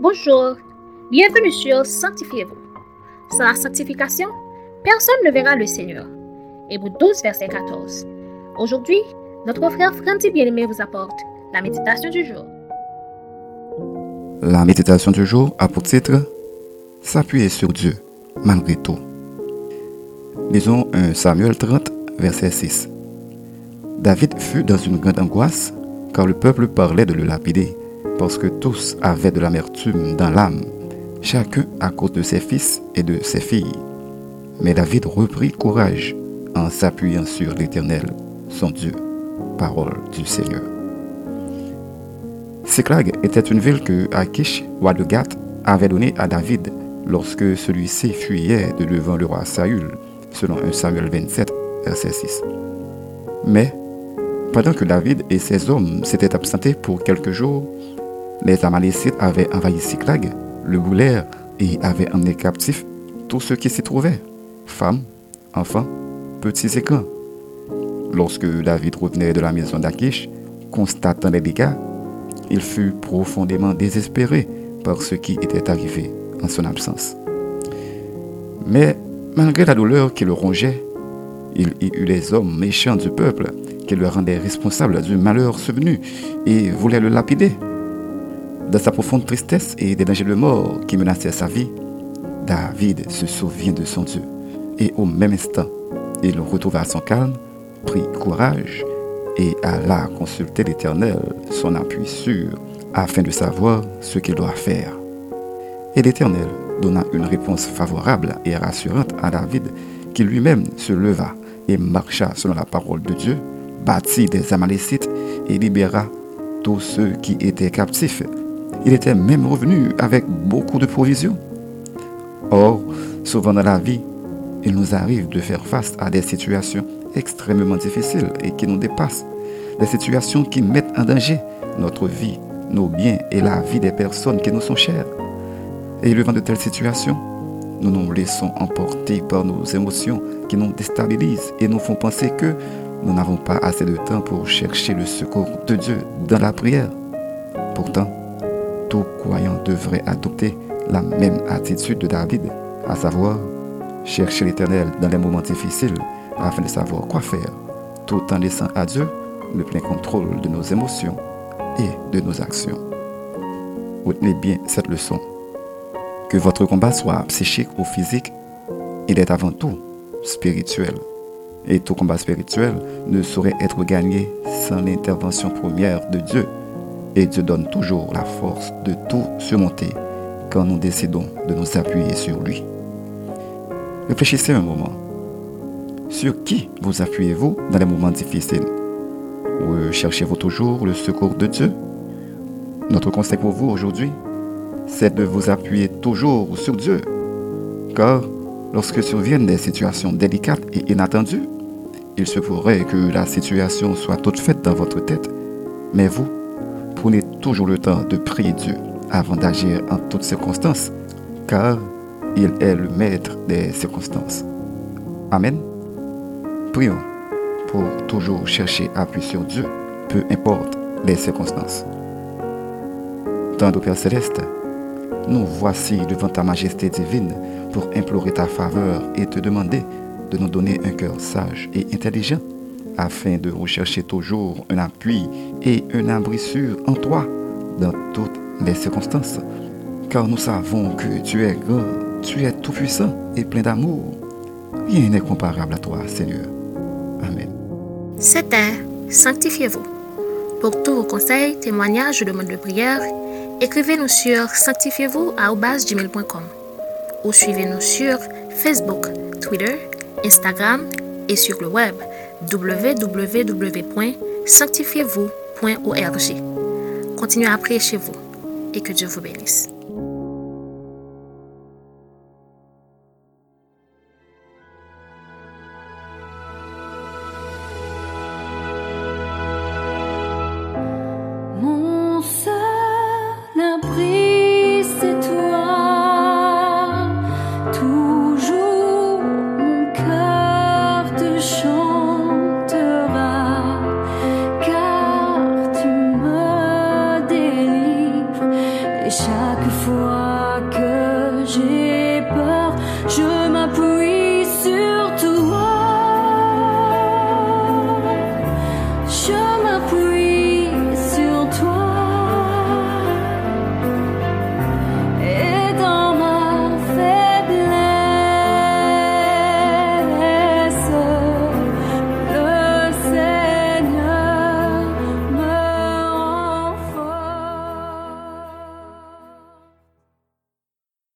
Bonjour, bienvenue sur Sanctifiez-vous. Sans la sanctification, personne ne verra le Seigneur. Hébreu 12, verset 14. Aujourd'hui, notre frère Franti Bien-Aimé vous apporte la méditation du jour. La méditation du jour a pour titre S'appuyer sur Dieu, malgré tout. Lisons 1 Samuel 30, verset 6. David fut dans une grande angoisse car le peuple parlait de le lapider parce que tous avaient de l'amertume dans l'âme, chacun à cause de ses fils et de ses filles. Mais David reprit courage en s'appuyant sur l'Éternel, son Dieu. Parole du Seigneur. Siklag était une ville que Akish, roi de Gath, avait donnée à David lorsque celui-ci fuyait de devant le roi Saül, selon 1 Samuel 27, verset 6. Mais, pendant que David et ses hommes s'étaient absentés pour quelques jours, les Amalécites avaient envahi Siklag, le boulèrent et avaient emmené captifs tous ceux qui s'y trouvaient, femmes, enfants, petits et grands. Lorsque David revenait de la maison d'Akish, constatant les dégâts, il fut profondément désespéré par ce qui était arrivé en son absence. Mais malgré la douleur qui le rongeait, il y eut les hommes méchants du peuple qui le rendaient responsable du malheur survenu et voulaient le lapider. Dans sa profonde tristesse et des dangers de mort qui menaçaient sa vie, David se souvient de son Dieu. Et au même instant, il retrouva son calme, prit courage et alla consulter l'Éternel, son appui sûr, afin de savoir ce qu'il doit faire. Et l'Éternel donna une réponse favorable et rassurante à David, qui lui-même se leva et marcha selon la parole de Dieu, bâtit des Amalécites et libéra tous ceux qui étaient captifs il était même revenu avec beaucoup de provisions. Or, souvent dans la vie, il nous arrive de faire face à des situations extrêmement difficiles et qui nous dépassent. Des situations qui mettent en danger notre vie, nos biens et la vie des personnes qui nous sont chères. Et devant de telles situations, nous nous laissons emporter par nos émotions qui nous déstabilisent et nous font penser que nous n'avons pas assez de temps pour chercher le secours de Dieu dans la prière. Pourtant, tout croyant devrait adopter la même attitude de David, à savoir chercher l'Éternel dans les moments difficiles afin de savoir quoi faire, tout en laissant à Dieu le plein contrôle de nos émotions et de nos actions. Retenez bien cette leçon. Que votre combat soit psychique ou physique, il est avant tout spirituel. Et tout combat spirituel ne saurait être gagné sans l'intervention première de Dieu et Dieu donne toujours la force de tout surmonter quand nous décidons de nous appuyer sur lui. Réfléchissez un moment. Sur qui vous appuyez-vous dans les moments difficiles? Cherchez-vous toujours le secours de Dieu? Notre conseil pour vous aujourd'hui, c'est de vous appuyer toujours sur Dieu. Car lorsque surviennent des situations délicates et inattendues, il se pourrait que la situation soit toute faite dans votre tête, mais vous, Prenez toujours le temps de prier Dieu avant d'agir en toutes circonstances, car il est le maître des circonstances. Amen. Prions pour toujours chercher appui sur Dieu, peu importe les circonstances. Tendre Père Céleste, nous voici devant ta majesté divine pour implorer ta faveur et te demander de nous donner un cœur sage et intelligent afin de rechercher toujours un appui et un abri en toi dans toutes les circonstances. Car nous savons que tu es grand, tu es tout-puissant et plein d'amour. Rien n'est comparable à toi, Seigneur. Amen. C'était Sanctifiez-vous. Pour tous vos conseils, témoignages ou demandes de prière, écrivez-nous sur sanctifiez-vous ou suivez-nous sur Facebook, Twitter, Instagram et sur le web www.sanctifiez-vous.org. Continuez à prier chez vous et que Dieu vous bénisse.